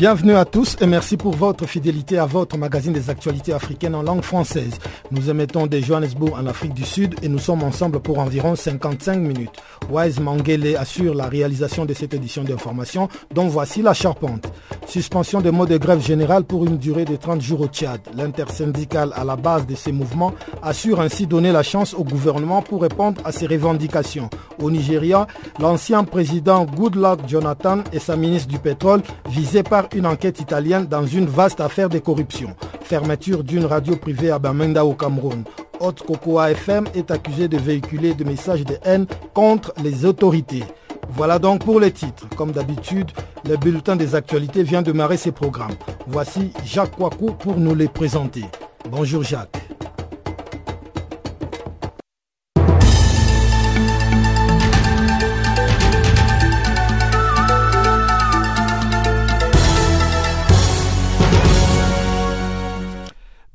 Bienvenue à tous et merci pour votre fidélité à votre magazine des actualités africaines en langue française. Nous émettons de Johannesburg en Afrique du Sud et nous sommes ensemble pour environ 55 minutes. Wise Mangele assure la réalisation de cette édition d'information dont voici la charpente. Suspension des mots de grève générale pour une durée de 30 jours au Tchad. L'intersyndicale à la base de ces mouvements assure ainsi donner la chance au gouvernement pour répondre à ses revendications. Au Nigeria, l'ancien président Goodluck Jonathan et sa ministre du pétrole visés par une enquête italienne dans une vaste affaire de corruption. Fermeture d'une radio privée à Bamenda au Cameroun. Haute Cocoa FM est accusé de véhiculer des messages de haine contre les autorités. Voilà donc pour les titres. Comme d'habitude, le bulletin des actualités vient de marrer ses programmes. Voici Jacques Kouakou pour nous les présenter. Bonjour Jacques.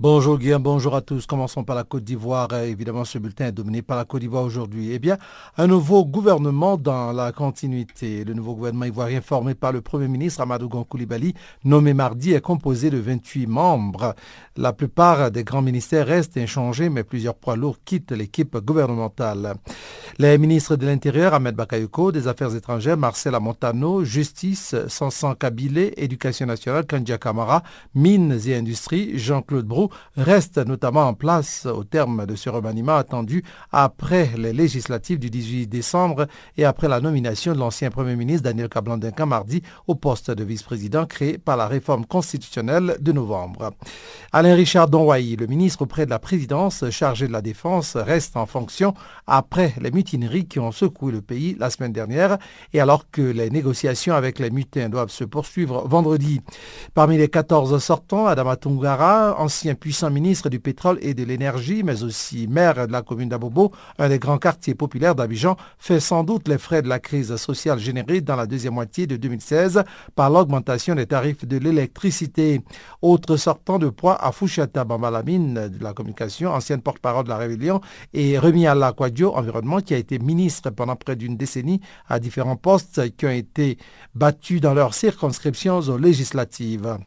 Bonjour Guillaume, bonjour à tous. Commençons par la Côte d'Ivoire. Évidemment, ce bulletin est dominé par la Côte d'Ivoire aujourd'hui. Eh bien, un nouveau gouvernement dans la continuité. Le nouveau gouvernement ivoirien formé par le Premier ministre Amadou Koulibaly, nommé mardi, est composé de 28 membres. La plupart des grands ministères restent inchangés, mais plusieurs poids lourds quittent l'équipe gouvernementale. Les ministres de l'Intérieur, Ahmed Bakayoko, des Affaires étrangères, Marcel Montano, Justice, Sansan Kabilé, Éducation nationale, Kandia Kamara, Mines et Industries, Jean-Claude Brou, reste notamment en place au terme de ce remaniement attendu après les législatives du 18 décembre et après la nomination de l'ancien Premier ministre Daniel Kablandinka mardi au poste de vice-président créé par la réforme constitutionnelle de novembre. Alain Richard Donwayi, le ministre auprès de la présidence chargé de la défense, reste en fonction après les mutineries qui ont secoué le pays la semaine dernière et alors que les négociations avec les mutins doivent se poursuivre vendredi. Parmi les 14 sortants, Adama Tungara, ancien puissant ministre du pétrole et de l'énergie, mais aussi maire de la commune d'Abobo, un des grands quartiers populaires d'Abidjan, fait sans doute les frais de la crise sociale générée dans la deuxième moitié de 2016 par l'augmentation des tarifs de l'électricité. Autre sortant de poids à Fouchata Bambalamine de la communication, ancienne porte-parole de la rébellion, et Remi Quadio, environnement, qui a été ministre pendant près d'une décennie à différents postes qui ont été battus dans leurs circonscriptions aux législatives.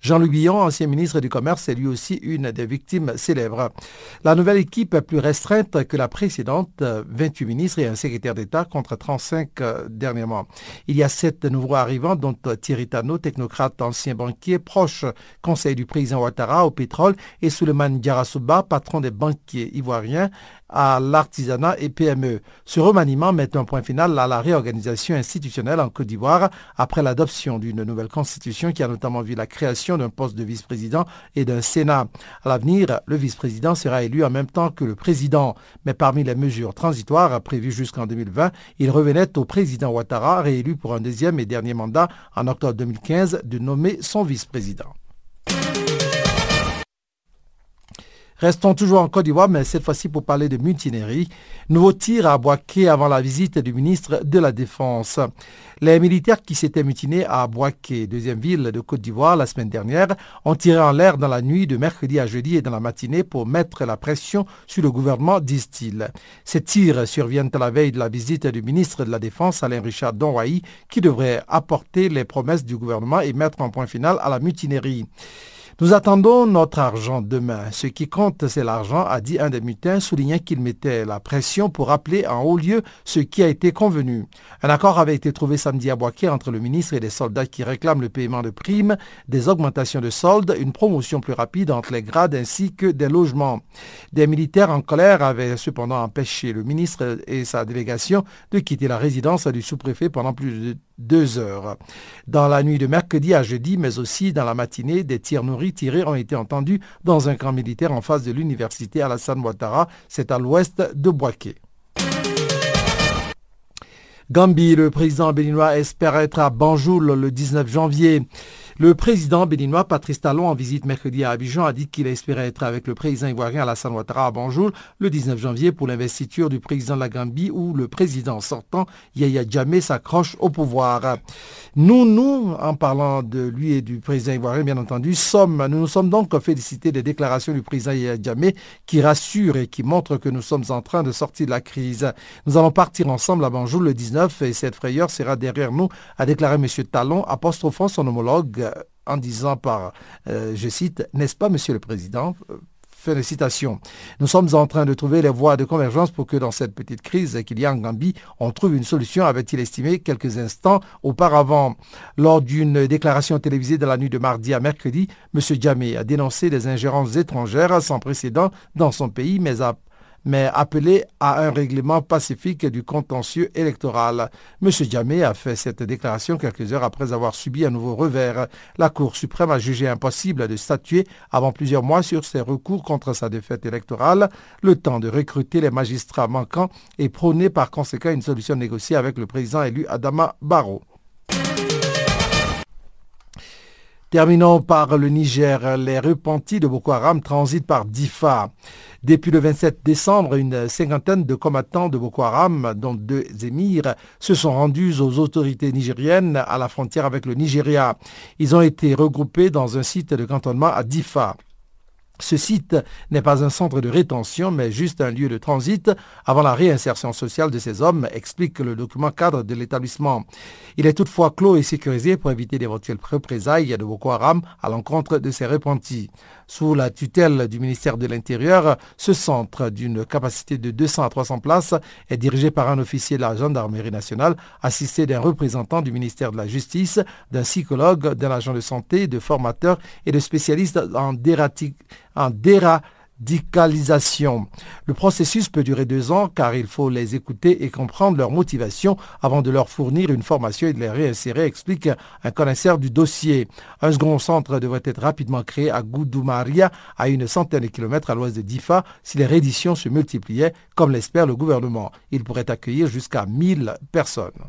Jean-Louis Billon, ancien ministre du Commerce, est lui aussi une des victimes célèbres. La nouvelle équipe est plus restreinte que la précédente, 28 ministres et un secrétaire d'État contre 35 dernièrement. Il y a sept nouveaux arrivants, dont Thierry Tano, technocrate ancien banquier, proche conseil du président Ouattara au pétrole, et Suleiman Diarasouba, patron des banquiers ivoiriens, à l'artisanat et PME. Ce remaniement met un point final à la réorganisation institutionnelle en Côte d'Ivoire après l'adoption d'une nouvelle constitution qui a notamment vu la création d'un poste de vice-président et d'un Sénat. À l'avenir, le vice-président sera élu en même temps que le président. Mais parmi les mesures transitoires prévues jusqu'en 2020, il revenait au président Ouattara, réélu pour un deuxième et dernier mandat en octobre 2015, de nommer son vice-président. Restons toujours en Côte d'Ivoire, mais cette fois-ci pour parler de mutinerie. Nouveau tir à Boaké avant la visite du ministre de la Défense. Les militaires qui s'étaient mutinés à Boaké, deuxième ville de Côte d'Ivoire, la semaine dernière, ont tiré en l'air dans la nuit de mercredi à jeudi et dans la matinée pour mettre la pression sur le gouvernement, disent-ils. Ces tirs surviennent à la veille de la visite du ministre de la Défense, Alain Richard Donwaï, qui devrait apporter les promesses du gouvernement et mettre un point final à la mutinerie. Nous attendons notre argent demain. Ce qui compte, c'est l'argent, a dit un des mutins, soulignant qu'il mettait la pression pour rappeler en haut lieu ce qui a été convenu. Un accord avait été trouvé samedi à Boaké entre le ministre et les soldats qui réclament le paiement de primes, des augmentations de soldes, une promotion plus rapide entre les grades ainsi que des logements. Des militaires en colère avaient cependant empêché le ministre et sa délégation de quitter la résidence du sous-préfet pendant plus de deux heures. Dans la nuit de mercredi à jeudi, mais aussi dans la matinée, des tirs nourris tirés ont été entendus dans un camp militaire en face de l'université Alassane Ouattara, c'est à l'ouest de Boaké. Gambie, le président béninois espère être à Banjul le 19 janvier. Le président béninois Patrice Talon, en visite mercredi à Abidjan, a dit qu'il espérait être avec le président ivoirien Alassane Ouattara à Banjul le 19 janvier pour l'investiture du président de la Gambie où le président sortant, Yaya Djamé, s'accroche au pouvoir. Nous, nous, en parlant de lui et du président ivoirien, bien entendu, nous nous sommes donc félicités des déclarations du président Yaya Djamé qui rassurent et qui montrent que nous sommes en train de sortir de la crise. Nous allons partir ensemble à Banjul le 19 et cette frayeur sera derrière nous, a déclaré M. Talon, apostrophant son homologue en disant par, euh, je cite, n'est-ce pas, Monsieur le Président? Félicitations. Nous sommes en train de trouver les voies de convergence pour que dans cette petite crise qu'il y a en Gambie, on trouve une solution, avait-il estimé quelques instants auparavant. Lors d'une déclaration télévisée de la nuit de mardi à mercredi, M. Djamé a dénoncé des ingérences étrangères sans précédent dans son pays, mais a mais appelé à un règlement pacifique du contentieux électoral. M. Djamé a fait cette déclaration quelques heures après avoir subi un nouveau revers. La Cour suprême a jugé impossible de statuer avant plusieurs mois sur ses recours contre sa défaite électorale, le temps de recruter les magistrats manquants et prôner par conséquent une solution négociée avec le président élu Adama Barrow. Terminons par le Niger. Les repentis de Boko Haram transitent par Difa. Depuis le 27 décembre, une cinquantaine de combattants de Boko Haram, dont deux émirs, se sont rendus aux autorités nigériennes à la frontière avec le Nigeria. Ils ont été regroupés dans un site de cantonnement à Difa. Ce site n'est pas un centre de rétention, mais juste un lieu de transit avant la réinsertion sociale de ces hommes, explique le document cadre de l'établissement. Il est toutefois clos et sécurisé pour éviter d'éventuelles représailles de Boko Haram à l'encontre de ces repentis. Sous la tutelle du ministère de l'Intérieur, ce centre, d'une capacité de 200 à 300 places, est dirigé par un officier de la gendarmerie nationale, assisté d'un représentant du ministère de la Justice, d'un psychologue, d'un agent de santé, de formateurs et de spécialistes en, en Le processus peut durer deux ans car il faut les écouter et comprendre leur motivation avant de leur fournir une formation et de les réinsérer, explique un connaisseur du dossier. Un second centre devrait être rapidement créé à Goudoumaria, à une centaine de kilomètres à l'ouest de Difa, si les rééditions se multipliaient, comme l'espère le gouvernement. Il pourrait accueillir jusqu'à 1000 personnes.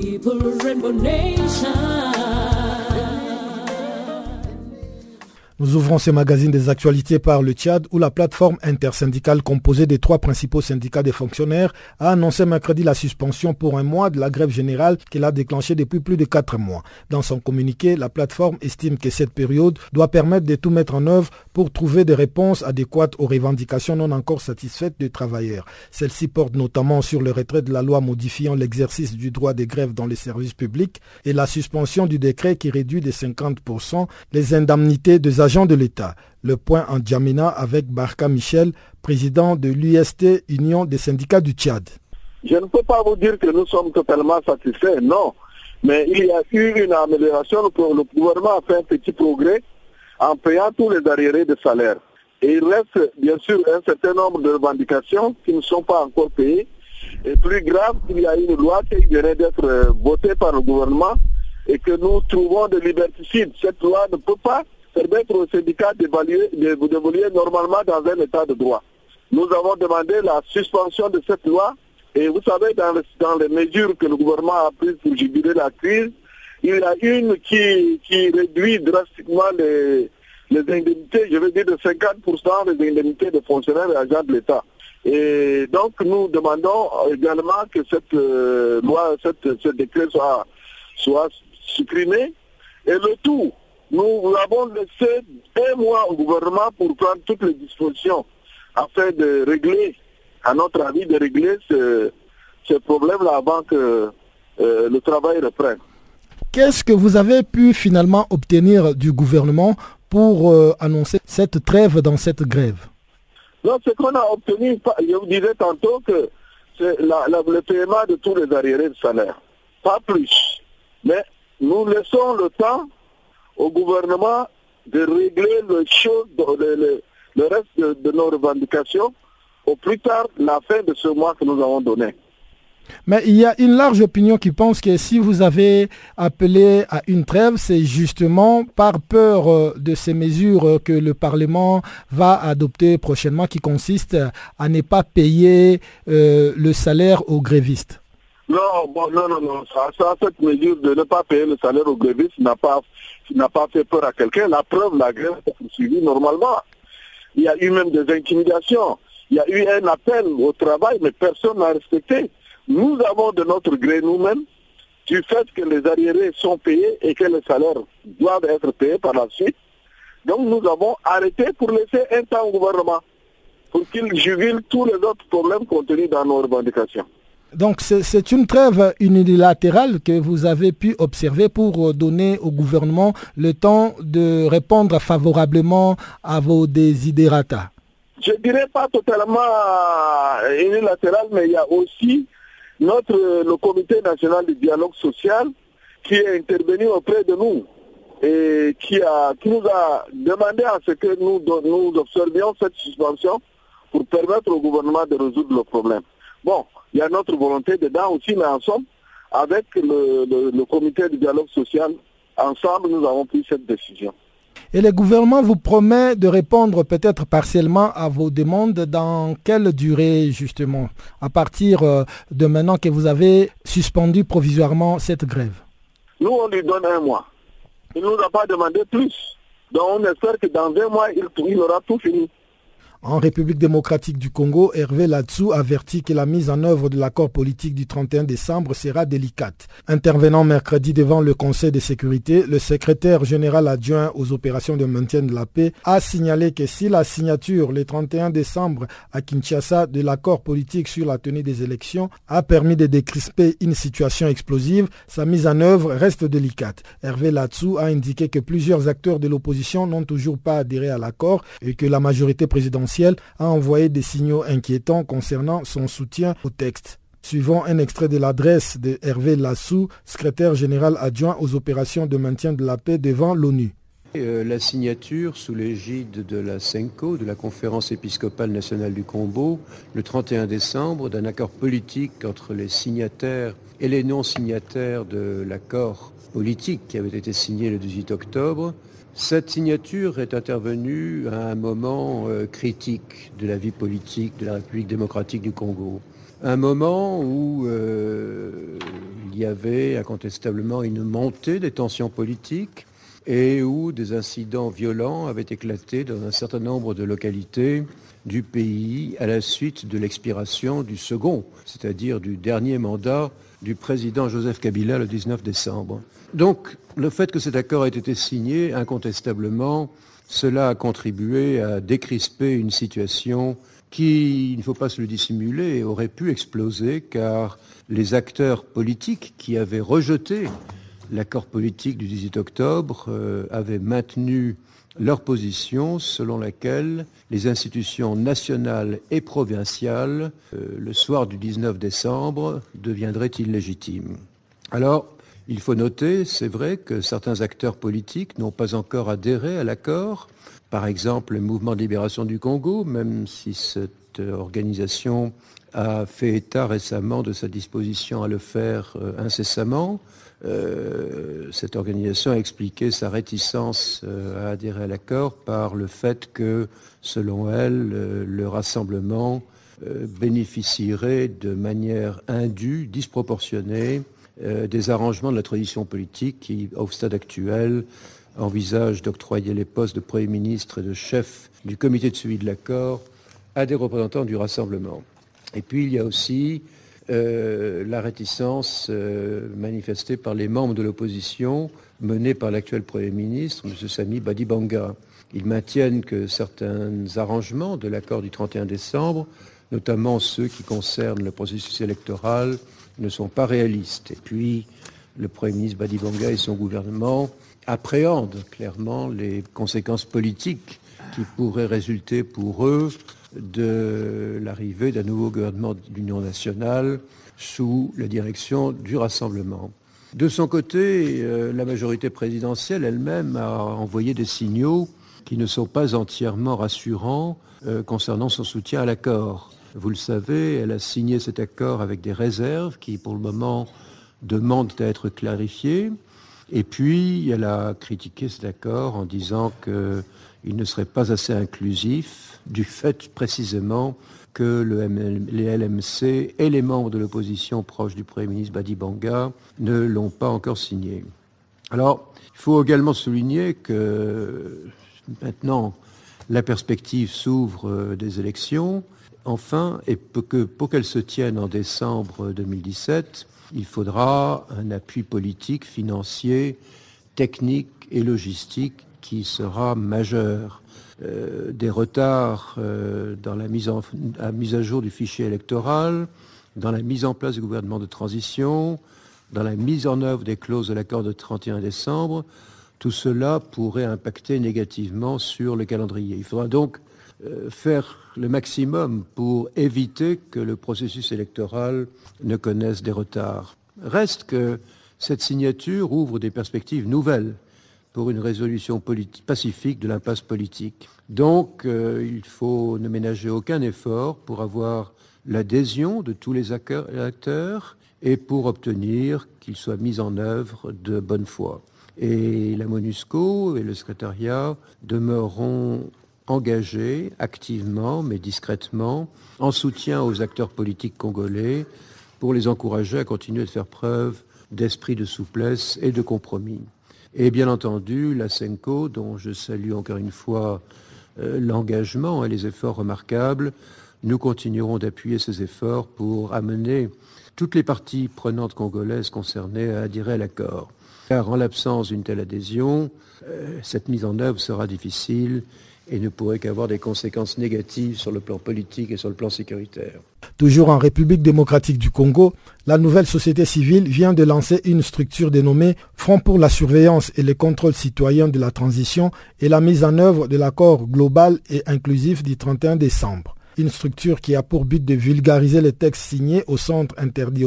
People Rainbow Nation. Nous ouvrons ces magazines des actualités par le Tchad où la plateforme intersyndicale composée des trois principaux syndicats des fonctionnaires a annoncé mercredi la suspension pour un mois de la grève générale qu'elle a déclenchée depuis plus de quatre mois. Dans son communiqué, la plateforme estime que cette période doit permettre de tout mettre en œuvre pour trouver des réponses adéquates aux revendications non encore satisfaites des travailleurs. Celle-ci porte notamment sur le retrait de la loi modifiant l'exercice du droit de grève dans les services publics et la suspension du décret qui réduit de 50% les indemnités des agents de l'État. Le point en Djamina avec Barka Michel, président de l'UST, Union des syndicats du Tchad. Je ne peux pas vous dire que nous sommes totalement satisfaits, non. Mais il y a eu une amélioration. pour Le gouvernement a fait un petit progrès en payant tous les arriérés de salaire. Et il reste bien sûr un certain nombre de revendications qui ne sont pas encore payées. Et plus grave, il y a une loi qui venait d'être euh, votée par le gouvernement et que nous trouvons de liberticide. Cette loi ne peut pas permettre aux syndicats d'évoluer normalement dans un état de droit. Nous avons demandé la suspension de cette loi et vous savez, dans, les mesures que le gouvernement a prises pour juguler la crise, il y a une qui, réduit drastiquement les, indemnités, je veux dire de 50% des indemnités de fonctionnaires et agents de l'État. Et donc nous demandons également que cette euh, loi, cette, ce décret soit, soit supprimé. Et le tout nous avons laissé un mois au gouvernement pour prendre toutes les dispositions afin de régler, à notre avis, de régler ce, ce problème-là avant que euh, le travail reprenne. Qu'est-ce que vous avez pu finalement obtenir du gouvernement pour euh, annoncer cette trêve dans cette grève? Non, ce qu'on a obtenu, je vous disais tantôt que c'est le paiement de tous les arriérés de salaire. Pas plus. Mais nous laissons le temps au gouvernement de régler le, le, reste de, nos revendications au plus tard la fin de ce mois que nous avons donné. Mais il y a une large opinion qui pense que si vous avez appelé à une trêve, c'est justement par peur euh, de ces mesures que le Parlement va adopter prochainement qui consistent à ne pas payer euh, le salaire aux grévistes. Non, non, non, non. Ça, cette mesure de ne pas payer le salaire aux grévistes n'a pas, n'a pas fait peur à quelqu'un. La preuve, la grève est poursuivie normalement. Il y a eu même des intimidations. Il y a eu un appel au travail, mais personne n'a respecté. Nous avons de notre gré nous-mêmes, du fait que les arriérés sont payés et que les salaires doivent être payés par la suite. Donc nous avons arrêté pour laisser un temps au gouvernement, pour qu'il jugule tous les autres problèmes contenus dans nos revendications. Donc c'est une trêve unilatérale que vous avez pu observer pour donner au gouvernement le temps de répondre favorablement à vos désidérata. Je ne dirais pas totalement unilatéral, mais il y a aussi notre, le comité national de dialogue social qui est intervenu auprès de nous et qui, a, qui nous a demandé à ce que nous, nous observions cette suspension pour permettre au gouvernement de résoudre le problème. Bon, il y a notre volonté dedans aussi, mais en somme, avec le, le comité de dialogue social, ensemble, nous avons pris cette décision. Et le gouvernement vous promet de répondre peut-être partiellement à vos demandes dans quelle durée justement À partir euh, de maintenant que vous avez suspendu provisoirement cette grève? Nous, on lui donne un mois. Il ne nous a pas demandé plus. Donc on espère que dans un mois, il, il aura tout fini. En République démocratique du Congo, Hervé Latsou avertit que la mise en œuvre de l'accord politique du 31 décembre sera délicate. Intervenant mercredi devant le Conseil de sécurité, le secrétaire général adjoint aux opérations de maintien de la paix a signalé que si la signature le 31 décembre à Kinshasa de l'accord politique sur la tenue des élections a permis de décrisper une situation explosive, sa mise en œuvre reste délicate. Hervé Latsou a indiqué que plusieurs acteurs de l'opposition n'ont toujours pas adhéré à l'accord et que la majorité présidentielle a envoyé des signaux inquiétants concernant son soutien au texte. Suivant un extrait de l'adresse de Hervé Lassou, secrétaire général adjoint aux opérations de maintien de la paix devant l'ONU. Euh, la signature sous l'égide de la CENCO, de la Conférence épiscopale nationale du Congo, le 31 décembre, d'un accord politique entre les signataires et les non-signataires de l'accord politique qui avait été signé le 18 octobre, cette signature est intervenue à un moment euh, critique de la vie politique de la République démocratique du Congo. Un moment où euh, il y avait incontestablement une montée des tensions politiques et où des incidents violents avaient éclaté dans un certain nombre de localités du pays à la suite de l'expiration du second, c'est-à-dire du dernier mandat du président Joseph Kabila le 19 décembre. Donc, le fait que cet accord ait été signé, incontestablement, cela a contribué à décrisper une situation qui, il ne faut pas se le dissimuler, aurait pu exploser car les acteurs politiques qui avaient rejeté l'accord politique du 18 octobre euh, avaient maintenu leur position selon laquelle les institutions nationales et provinciales, euh, le soir du 19 décembre, deviendraient illégitimes. Il faut noter, c'est vrai, que certains acteurs politiques n'ont pas encore adhéré à l'accord. Par exemple, le mouvement de libération du Congo, même si cette organisation a fait état récemment de sa disposition à le faire euh, incessamment. Euh, cette organisation a expliqué sa réticence euh, à adhérer à l'accord par le fait que, selon elle, le rassemblement bénéficierait de manière indue, disproportionnée, des arrangements de la tradition politique qui, au stade actuel, envisage d'octroyer les postes de Premier ministre et de chef du comité de suivi de l'accord à des représentants du rassemblement. Et puis il y a aussi la réticence manifestée par les membres de l'opposition menée par l'actuel Premier ministre, M. Sami Badibanga. Ils maintiennent que certains arrangements de l'accord du 31 décembre, notamment ceux qui concernent le processus électoral, ne sont pas réalistes. Et puis, le Premier ministre Badibanga et son gouvernement appréhendent clairement les conséquences politiques qui pourraient résulter pour eux de l'arrivée d'un nouveau gouvernement de l'Union nationale sous la direction du Rassemblement. De son côté, euh, la majorité présidentielle elle-même a envoyé des signaux qui ne sont pas entièrement rassurants euh, concernant son soutien à l'accord. Vous le savez, elle a signé cet accord avec des réserves qui, pour le moment, demandent à être clarifiées. Et puis, elle a critiqué cet accord en disant qu'il ne serait pas assez inclusif du fait précisément que les LMC et les membres de l'opposition proche du Premier ministre Badi Banga ne l'ont pas encore signé. Alors, il faut également souligner que maintenant, la perspective s'ouvre euh, des élections. Enfin, et pour qu'elles se tiennent en décembre 2017, il faudra un appui politique, financier, technique et logistique qui sera majeur. Euh, des retards euh, dans la mise, mise, à jour du fichier électoral, dans la mise en place du gouvernement de transition, dans la mise en œuvre des clauses de l'accord de 31 décembre, tout cela pourrait impacter négativement sur le calendrier. Il faudra donc faire le maximum pour éviter que le processus électoral ne connaisse des retards. Reste que cette signature ouvre des perspectives nouvelles pour une résolution pacifique de l'impasse politique. Donc, euh, il faut ne ménager aucun effort pour avoir l'adhésion de tous les acteurs et pour obtenir qu'il soit mis en œuvre de bonne foi. Et la MONUSCO et le secrétariat demeureront engagés activement, mais discrètement, en soutien aux acteurs politiques congolais pour les encourager à continuer de faire preuve d'esprit de souplesse et de compromis. Et bien entendu, la SENCO, dont je salue encore une fois euh, l'engagement et les efforts remarquables, nous continuerons d'appuyer ces efforts pour amener toutes les parties prenantes congolaises concernées à adhérer à l'accord. Car en l'absence d'une telle adhésion, euh, cette mise en œuvre sera difficile et ne pourrait qu'avoir des conséquences négatives sur le plan politique et sur le plan sécuritaire. Toujours en République démocratique du Congo, la nouvelle société civile vient de lancer une structure dénommée Front pour la surveillance et le contrôle citoyen de la transition et la mise en œuvre de l'accord global et inclusif du 31 décembre une structure qui a pour but de vulgariser les textes signés au centre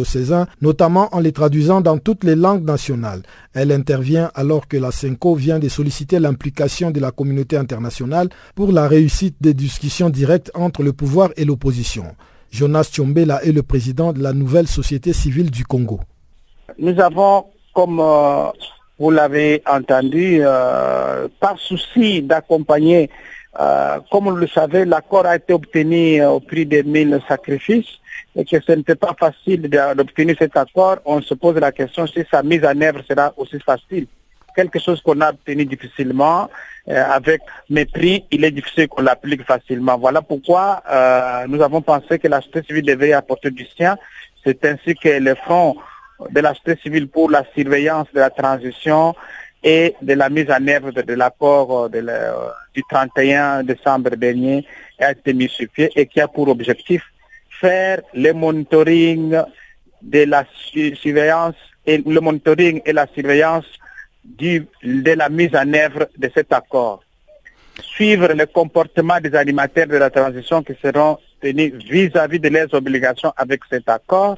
César, notamment en les traduisant dans toutes les langues nationales. Elle intervient alors que la CENCO vient de solliciter l'implication de la communauté internationale pour la réussite des discussions directes entre le pouvoir et l'opposition. Jonas Tchombela est le président de la nouvelle société civile du Congo. Nous avons, comme euh, vous l'avez entendu, euh, par souci d'accompagner euh, comme vous le savez, l'accord a été obtenu euh, au prix de mille sacrifices et que ce n'était pas facile d'obtenir cet accord. On se pose la question si sa mise en œuvre sera aussi facile. Quelque chose qu'on a obtenu difficilement, euh, avec mépris, il est difficile qu'on l'applique facilement. Voilà pourquoi nous avons pensé que la société civile devait apporter du sien. C'est ainsi que le front de la société civile pour la surveillance de la transition et de la mise en œuvre de, l'accord euh, du 31 décembre dernier a été mis sur pied et qui a pour objectif faire le monitoring de la surveillance et le monitoring et la surveillance du, de la mise en œuvre de cet accord. Suivre le comportement des animateurs de la transition qui seront tenus vis-à-vis -vis de leurs obligations avec cet accord,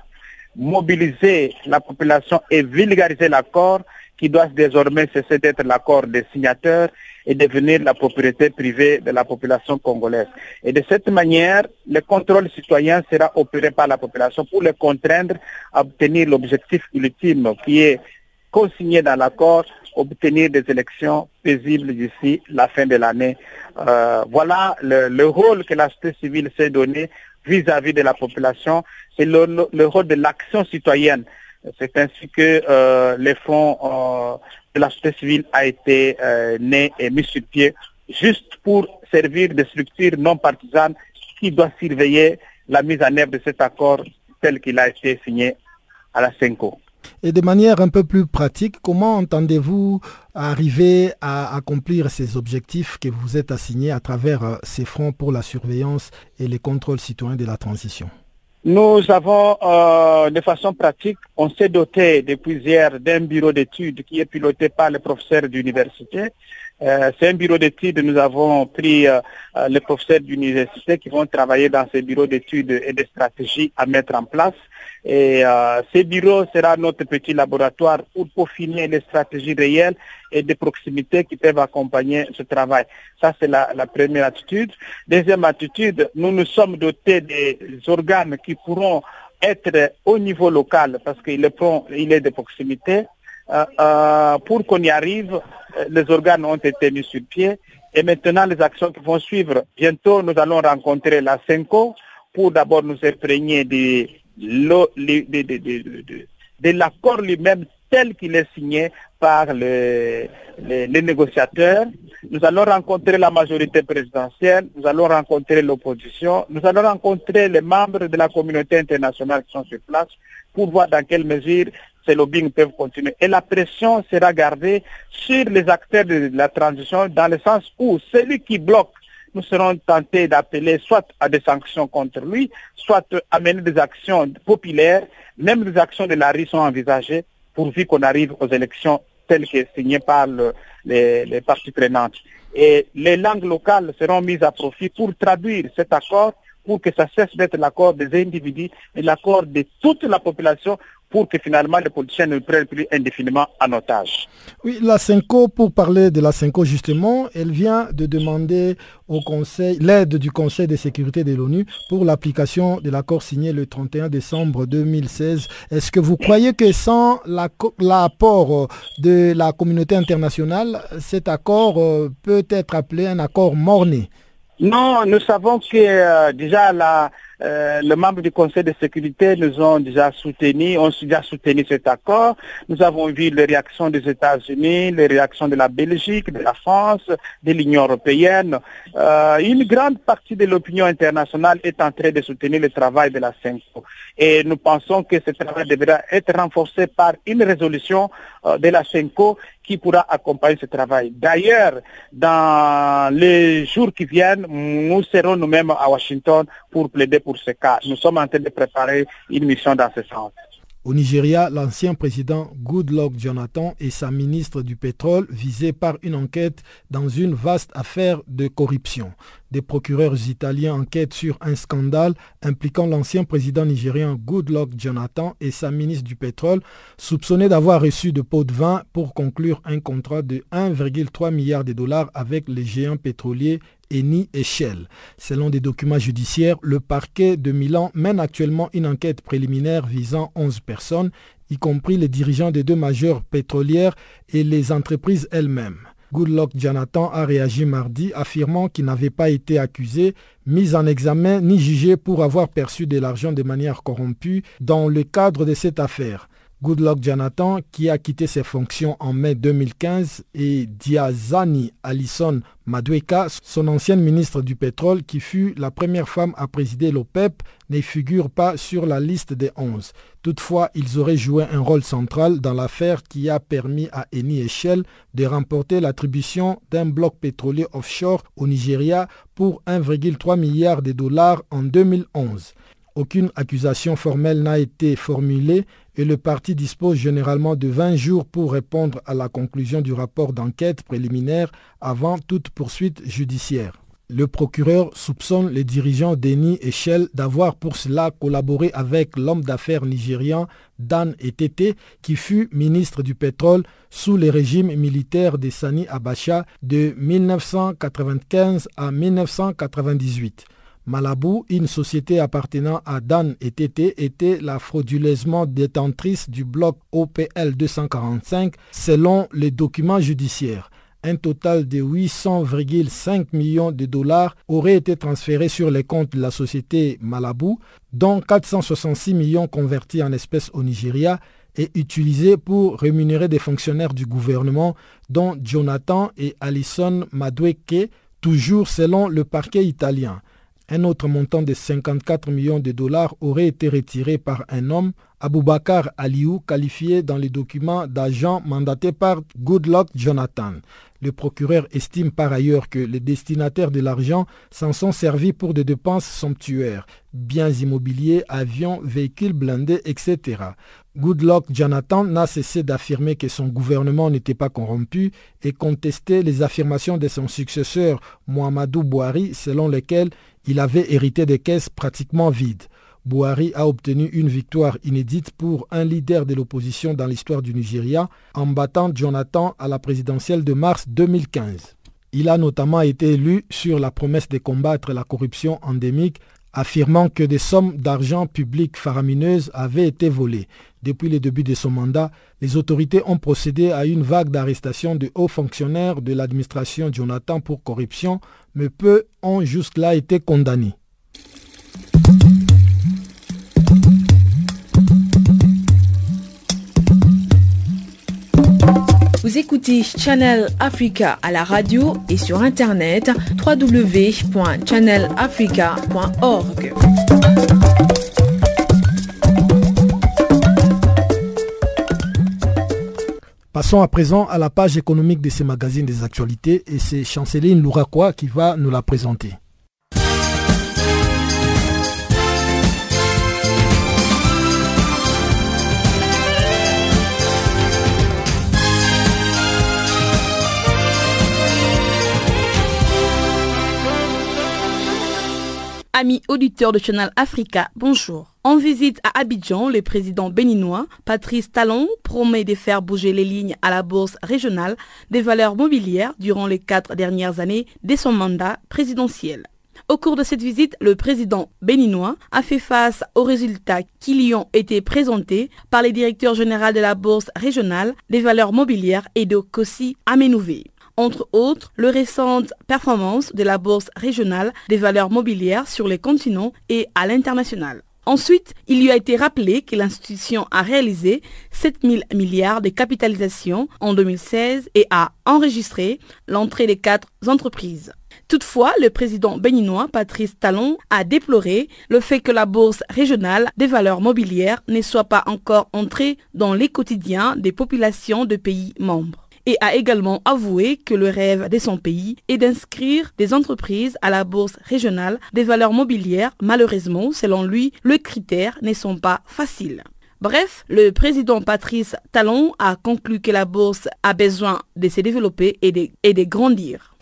mobiliser la population et vulgariser l'accord qui doit désormais cesser d'être l'accord des signateurs et devenir la propriété privée de la population congolaise. Et de cette manière, le contrôle citoyen sera opéré par la population pour le contraindre à obtenir l'objectif ultime qui est consigné dans l'accord, obtenir des élections paisibles d'ici la fin de l'année. Euh, voilà le, rôle que la société civile s'est donné vis-à-vis de la population, c'est le rôle de l'action citoyenne. C'est ainsi que euh, les fonds euh, de la société civile a été euh, né et mis sur pied juste pour servir de structure non partisane qui doit surveiller la mise en œuvre de cet accord tel qu'il a été signé à la CENCO. Et de manière un peu plus pratique, comment entendez-vous arriver à accomplir ces objectifs que vous êtes assignés à travers euh, ces fronts pour la surveillance et les contrôles citoyens de la transition? Nous avons, euh, de façon pratique, on s'est doté depuis hier d'un bureau d'études qui est piloté par les professeurs d'université. Euh, c'est un bureau d'études, nous avons pris les professeurs d'université qui vont travailler dans ces bureaux d'études et des stratégies à mettre en place. Et euh, ce bureau sera notre petit laboratoire pour peaufiner les stratégies réelles et de proximité qui peuvent accompagner ce travail. Ça, c'est la, première attitude. Deuxième attitude, nous nous sommes dotés des organes qui pourront être au niveau local parce qu'il est, il est de proximité. Euh, euh, pour qu'on y arrive, les organes ont été mis sur pied. Et maintenant, les actions qui vont suivre. Bientôt, nous allons rencontrer la CENCO pour d'abord nous imprégner de, l'accord lui-même tel qu'il est signé par les, négociateurs. Nous allons rencontrer la majorité présidentielle, nous allons rencontrer l'opposition, nous allons rencontrer les membres de la communauté internationale qui sont sur place pour voir dans quelle mesure ces lobbying peuvent continuer. Et la pression sera gardée sur les acteurs de la transition dans le sens où celui qui bloque nous serons tentés d'appeler soit à des sanctions contre lui, soit à mener des actions populaires, même des actions de la rue sont envisagées pourvu qu'on arrive aux élections telles que signées par les, les parties prenantes. Et les langues locales seront mises à profit pour traduire cet accord pour que ça cesse d'être l'accord des individus et l'accord de toute la population pour que finalement les politiciens ne prennent plus indéfiniment en otage. Oui, la CENCO, pour parler de la CENCO justement, elle vient de demander au Conseil l'aide du Conseil de sécurité de l'ONU pour l'application de l'accord signé le 31 décembre 2016. Est-ce que vous croyez que sans l'apport de la communauté internationale, cet accord euh, peut être appelé un accord morné? Non, nous savons que euh, déjà la euh, les membres du Conseil de sécurité nous ont déjà soutenus, ont déjà soutenu cet accord. Nous avons vu les réactions des États-Unis, les réactions de la Belgique, de la France, de l'Union européenne. Euh, une grande partie de l'opinion internationale est en train de soutenir le travail de la CENCO. Et nous pensons que ce travail devra être renforcé par une résolution euh, de la CENCO qui pourra accompagner ce travail. D'ailleurs, dans les jours qui viennent, nous serons nous-mêmes à Washington pour plaider pour ce cas. Nous sommes en train de préparer une mission dans ce sens. Au Nigeria, l'ancien président Goodluck Jonathan et sa ministre du pétrole visés par une enquête dans une vaste affaire de corruption. Des procureurs italiens enquêtent sur un scandale impliquant l'ancien président nigérien Goodluck Jonathan et sa ministre du pétrole, soupçonnés d'avoir reçu de pots de vin pour conclure un contrat de 1,3 milliard de dollars avec les géants pétroliers Et Shell. Selon des documents judiciaires, le parquet de Milan mène actuellement une enquête préliminaire visant 11 personnes, y compris les dirigeants des deux majeures pétrolières et les entreprises elles-mêmes. Goodluck Jonathan a réagi mardi affirmant qu'il n'avait pas été accusé, mis en examen ni jugé pour avoir perçu de l'argent de manière corrompue dans le cadre de cette affaire. Goodluck Jonathan, qui a quitté ses fonctions en mai 2015, et Diazani Alison Madueka, son ancienne ministre du pétrole, qui fut la première femme à présider l'OPEP, ne figurent pas sur la liste des 11. Toutefois, ils auraient joué un rôle central dans l'affaire qui a permis à Eni et Shell de remporter l'attribution d'un bloc pétrolier offshore au Nigeria pour 1,3 milliard de dollars en 2011. Aucune accusation formelle n'a été formulée et le parti dispose généralement de 20 jours pour répondre à la conclusion du rapport d'enquête préliminaire avant toute poursuite judiciaire. Le procureur soupçonne les dirigeants d'Eni et Shell d'avoir pour cela collaboré avec l'homme d'affaires nigérian Dan Etete, qui fut ministre du pétrole sous les régimes militaires de Sani Abacha de 1995 à 1998. Malabou, une société appartenant à Dan et Tété, était la frauduleusement détentrice du bloc OPL 245 selon les documents judiciaires. Un total de 800,5 millions de dollars aurait été transféré sur les comptes de la société Malabou, dont 466 millions convertis en espèces au Nigeria et utilisés pour rémunérer des fonctionnaires du gouvernement, dont Jonathan et Alison Madweke, toujours selon le parquet italien. Un autre montant de 54 millions de dollars aurait été retiré par un homme, Aboubakar Aliou, qualifié dans les documents d'agent mandaté par Goodluck Jonathan. Le procureur estime par ailleurs que les destinataires de l'argent s'en sont servis pour des dépenses somptuaires, biens immobiliers, avions, véhicules blindés, etc. Goodluck Jonathan n'a cessé d'affirmer que son gouvernement n'était pas corrompu et contesté les affirmations de son successeur Mohamedou Bouhari selon lesquelles il avait hérité des caisses pratiquement vides. Bouhari a obtenu une victoire inédite pour un leader de l'opposition dans l'histoire du Nigeria en battant Jonathan à la présidentielle de mars 2015. Il a notamment été élu sur la promesse de combattre la corruption endémique, affirmant que des sommes d'argent public faramineuses avaient été volées. Depuis le début de son mandat, les autorités ont procédé à une vague d'arrestations de hauts fonctionnaires de l'administration Jonathan pour corruption, mais peu ont jusque-là été condamnés. Vous écoutez Channel Africa à la radio et sur internet www.channelafrica.org. Passons à présent à la page économique de ce magazine des actualités et c'est Chanceline Louraquois qui va nous la présenter. Amis auditeurs de Channel Africa, bonjour. En visite à Abidjan, le président béninois Patrice Talon promet de faire bouger les lignes à la bourse régionale des valeurs mobilières durant les quatre dernières années de son mandat présidentiel. Au cours de cette visite, le président béninois a fait face aux résultats qui lui ont été présentés par les directeurs généraux de la bourse régionale des valeurs mobilières et de Kossi Amenouvé entre autres le récente performance de la bourse régionale des valeurs mobilières sur les continents et à l'international. Ensuite, il lui a été rappelé que l'institution a réalisé 7 000 milliards de capitalisation en 2016 et a enregistré l'entrée des quatre entreprises. Toutefois, le président béninois Patrice Talon a déploré le fait que la bourse régionale des valeurs mobilières ne soit pas encore entrée dans les quotidiens des populations de pays membres et a également avoué que le rêve de son pays est d'inscrire des entreprises à la bourse régionale des valeurs mobilières. Malheureusement, selon lui, les critères ne sont pas faciles. Bref, le président Patrice Talon a conclu que la bourse a besoin de se développer et de, grandir.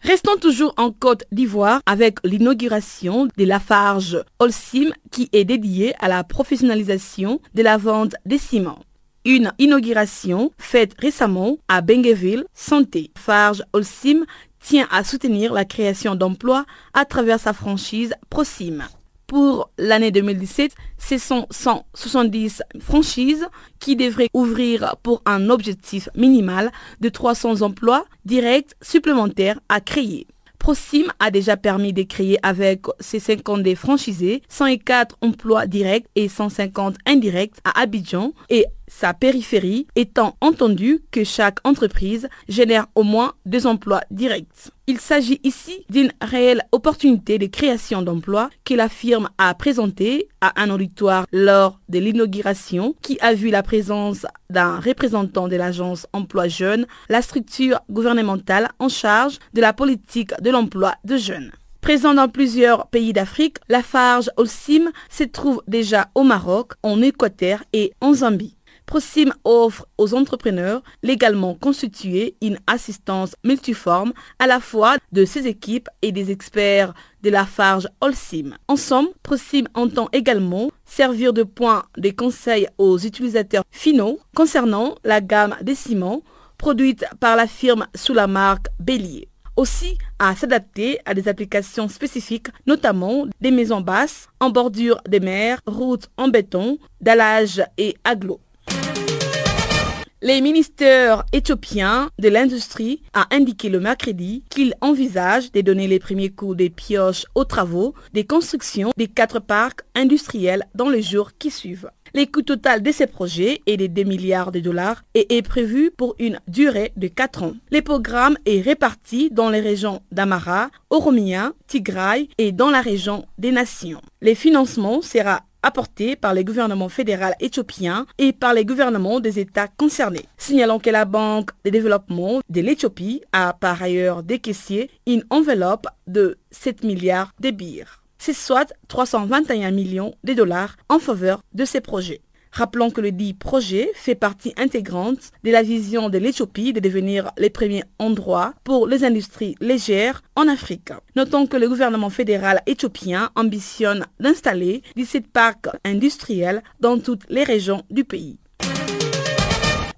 Restons toujours en Côte d'Ivoire avec l'inauguration de la Farge Olsim qui est dédiée à la professionnalisation de la vente des ciments une inauguration faite récemment à Bengueville Santé. Farge Olsim tient à soutenir la création d'emplois à travers sa franchise Prosim. Pour l'année 2017, ce sont 170 franchises qui devraient ouvrir pour un objectif minimal de 300 emplois directs supplémentaires à créer. Prosim a déjà permis de créer avec ses 50 des franchisés 104 emplois directs et 150 indirects à Abidjan et sa périphérie étant entendu que chaque entreprise génère au moins deux emplois directs. Il s'agit ici d'une réelle opportunité de création d'emplois que la firme a présentée à un auditoire lors de l'inauguration qui a vu la présence d'un représentant de l'agence Emploi Jeunes, la structure gouvernementale en charge de la politique de l'emploi de jeunes. Présent dans plusieurs pays d'Afrique, la Farge Olsim se trouve déjà au Maroc, en Équateur et en Zambie. Prosim offre aux entrepreneurs légalement constitués une assistance multiforme à la fois de ses équipes et des experts de la Farge Olsim. Ensemble, Prosim entend également servir de point de conseil aux utilisateurs finaux concernant la gamme des ciments produite par la firme sous la marque Bélier aussi à s'adapter à des applications spécifiques, notamment des maisons basses en bordure des mers, routes en béton, dallage et aglo. Les ministères éthiopiens de l'industrie a indiqué le mercredi qu'il envisage de donner les premiers coups des pioches aux travaux des constructions des quatre parcs industriels dans les jours qui suivent. Les coûts total de ces projets est de 2 milliards de dollars et est prévu pour une durée de 4 ans. Le programme est réparti dans les régions d'Amara, Oromia, Tigray et dans la région des Nations. Les financements sera apporté par les gouvernements fédéral éthiopiens et par les gouvernements des États concernés. Signalons que la Banque de développement de l'Éthiopie a par ailleurs décaissé une enveloppe de 7 milliards de bires. C'est soit 321 millions de dollars en faveur de ces projets. Rappelons que le dit projet fait partie intégrante de la vision de l'Éthiopie de devenir les premiers endroits pour les industries légères en Afrique. Notons que le gouvernement fédéral éthiopien ambitionne d'installer 17 parcs industriels dans toutes les régions du pays.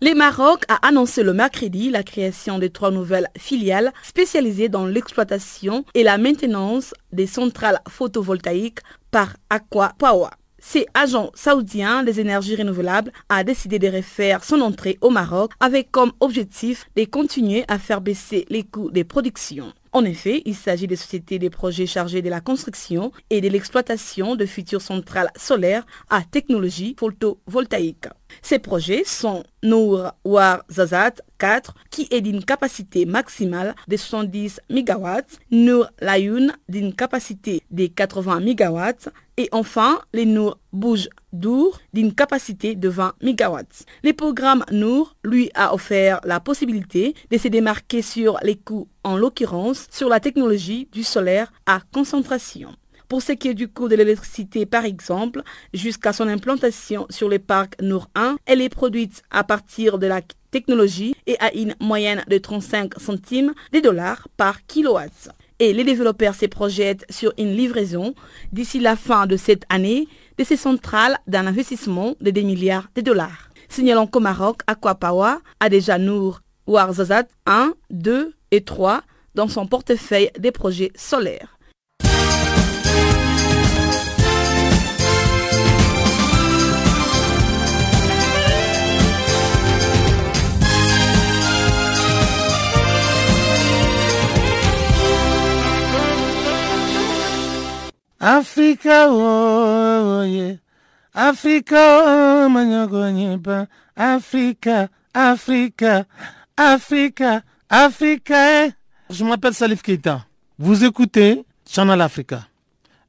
Le Maroc a annoncé le mercredi la création de trois nouvelles filiales spécialisées dans l'exploitation et la maintenance des centrales photovoltaïques par Aqua Power. C'est agent saoudien des énergies renouvelables a décidé de refaire son entrée au Maroc avec comme objectif de continuer à faire baisser les coûts des productions. En effet, il s'agit de sociétés des projets chargés de la construction et de l'exploitation de futures centrales solaires à technologie photovoltaïque. Ces projets sont Nour War Zazat 4, qui est d'une capacité maximale de 70 MW, Nour Layoun d'une capacité de 80 MW et enfin les Nour Bouge Dour d'une capacité de 20 MW. Le programme Nour lui a offert la possibilité de se démarquer sur les coûts, en l'occurrence sur la technologie du solaire à concentration. Pour ce qui est du coût de l'électricité, par exemple, jusqu'à son implantation sur le parc Nour 1, elle est produite à partir de la technologie et à une moyenne de 35 centimes de dollars par kilowatt. Et les développeurs se projettent sur une livraison d'ici la fin de cette année de ces centrales d'un investissement de 2 milliards de dollars. Signalons qu'au Maroc, Aquapower a déjà Nour Warzazat 1, 2 et 3 dans son portefeuille des projets solaires. Africa, yeah. Africa, oh, manyogonyepa. Africa, Africa, Africa, Africa. eh. Je m'appelle Salif Keita. Vous écoutez Channel Africa,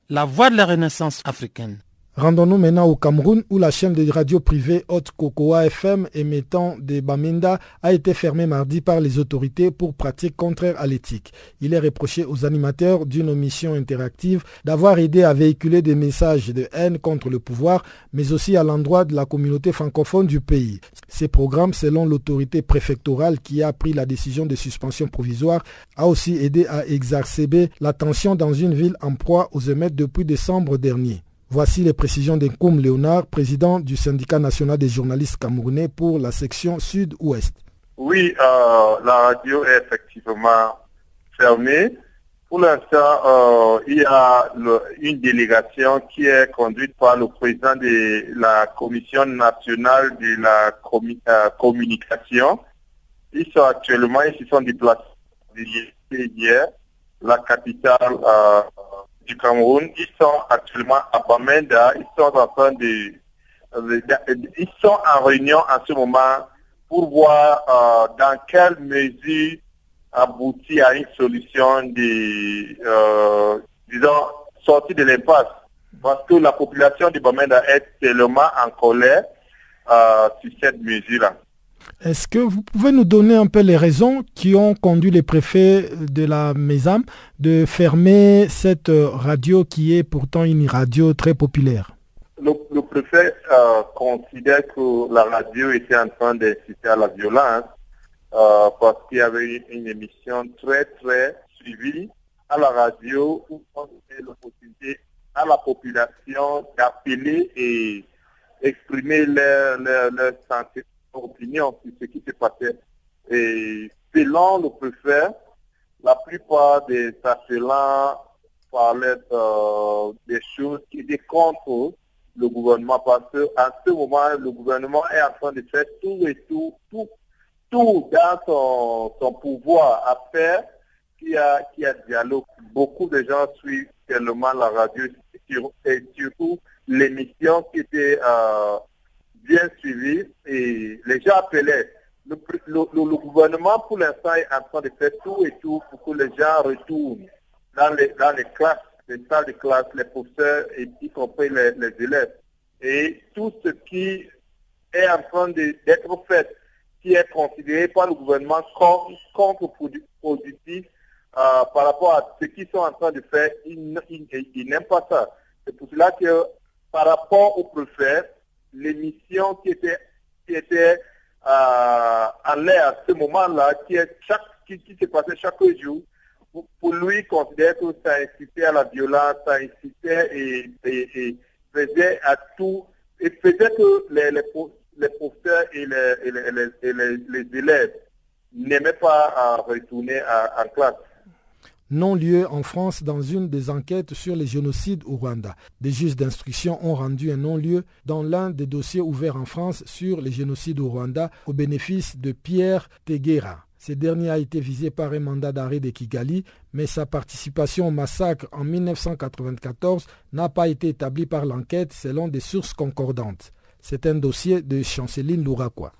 la voix de la renaissance africaine. Rendons-nous maintenant au Cameroun où la chaîne de radio privée Haute Cocoa FM émettant des Bamenda a été fermée mardi par les autorités pour pratiques contraires à l'éthique. Il est reproché aux animateurs d'une omission interactive d'avoir aidé à véhiculer des messages de haine contre le pouvoir, mais aussi à l'endroit de la communauté francophone du pays. Ces programmes, selon l'autorité préfectorale qui a pris la décision de suspension provisoire, a aussi aidé à exacerber la tension dans une ville en proie aux émeutes depuis décembre dernier. Voici les précisions d'Enkoum Léonard, président du syndicat national des journalistes camerounais pour la section sud-ouest. Oui, euh, la radio est effectivement fermée. Pour l'instant, euh, il y a une délégation qui est conduite par le président de la Commission nationale de la euh, communication. Ils sont actuellement, ils se sont déplacés hier, la capitale du Cameroun. Ils sont actuellement à Bamenda. Ils sont en train de, ils sont en réunion en ce moment pour voir euh, dans quelle mesure aboutir à une solution de, euh, disons, sortie de l'impasse. Parce que la population du Bamenda est tellement en colère euh, sur cette mesure-là. Est-ce que vous pouvez nous donner un peu les raisons qui ont conduit les préfets de la MESAM de fermer cette radio qui est pourtant une radio très populaire? Le, préfet euh, considère que la radio était en train d'inciter à la violence euh, parce qu'il y avait une, émission très très suivie à la radio où on donnait l'opportunité à la population d'appeler et exprimer leur, leur opinion sur ce qui se passait. Et selon le préfet, la plupart des appelants parlaient euh, des choses qui étaient contre le gouvernement parce qu'en ce moment, le gouvernement est en train de faire tout et tout, tout, tout dans son, pouvoir à faire qu'il y a, qu'il y a dialogue. Beaucoup de gens suivent tellement la radio et surtout l'émission qui était euh, bien suivi et les gens appelaient. Le, le, gouvernement, pour l'instant, est en train de faire tout et tout pour que les gens retournent dans les, dans les classes, les salles de classe, les professeurs, et y compris les, les élèves. Et tout ce qui est en train d'être fait, qui est considéré par le gouvernement comme contre-productif euh, par rapport à ce qu'ils sont en train de faire, ils, n'aiment pas ça. C'est pour cela que par rapport au préfet, l'émission qui était, qui était euh, en l'air à ce moment-là, qui, qui, qui se passait chaque jour, pour, lui, considère que ça incitait à la violence, ça incitait et, faisait à tout, et faisait que les, les, les professeurs et les, les, les élèves n'aimaient pas retourner en classe non-lieu en France dans une des enquêtes sur les génocides au Rwanda. Des juges d'instruction ont rendu un non-lieu dans l'un des dossiers ouverts en France sur les génocides au Rwanda au bénéfice de Pierre Teguera. Ce dernier a été visé par un mandat d'arrêt de Kigali, mais sa participation au massacre en 1994 n'a pas été établie par l'enquête selon des sources concordantes. C'est un dossier de Chanceline Louraquois.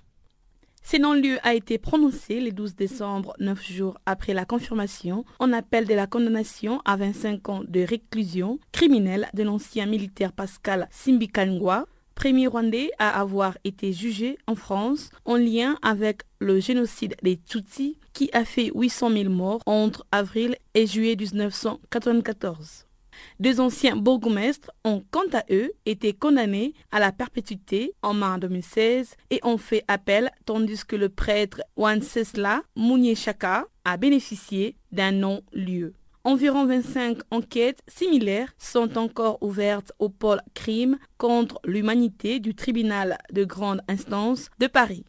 Ce non-lieu a été prononcé le 12 décembre, neuf jours après la confirmation, en appel de la condamnation à 25 ans de réclusion criminelle de l'ancien militaire Pascal Simbikangwa, premier Rwandais à avoir été jugé en France en lien avec le génocide des Tutsis qui a fait 800 000 morts entre avril et juillet 1994. Deux anciens bourgmestres ont quant à eux été condamnés à la perpétuité en mars 2016 et ont fait appel tandis que le prêtre Wancesla Munyeshaka a bénéficié d'un non-lieu. Environ 25 enquêtes similaires sont encore ouvertes au pôle crime contre l'humanité du tribunal de grande instance de Paris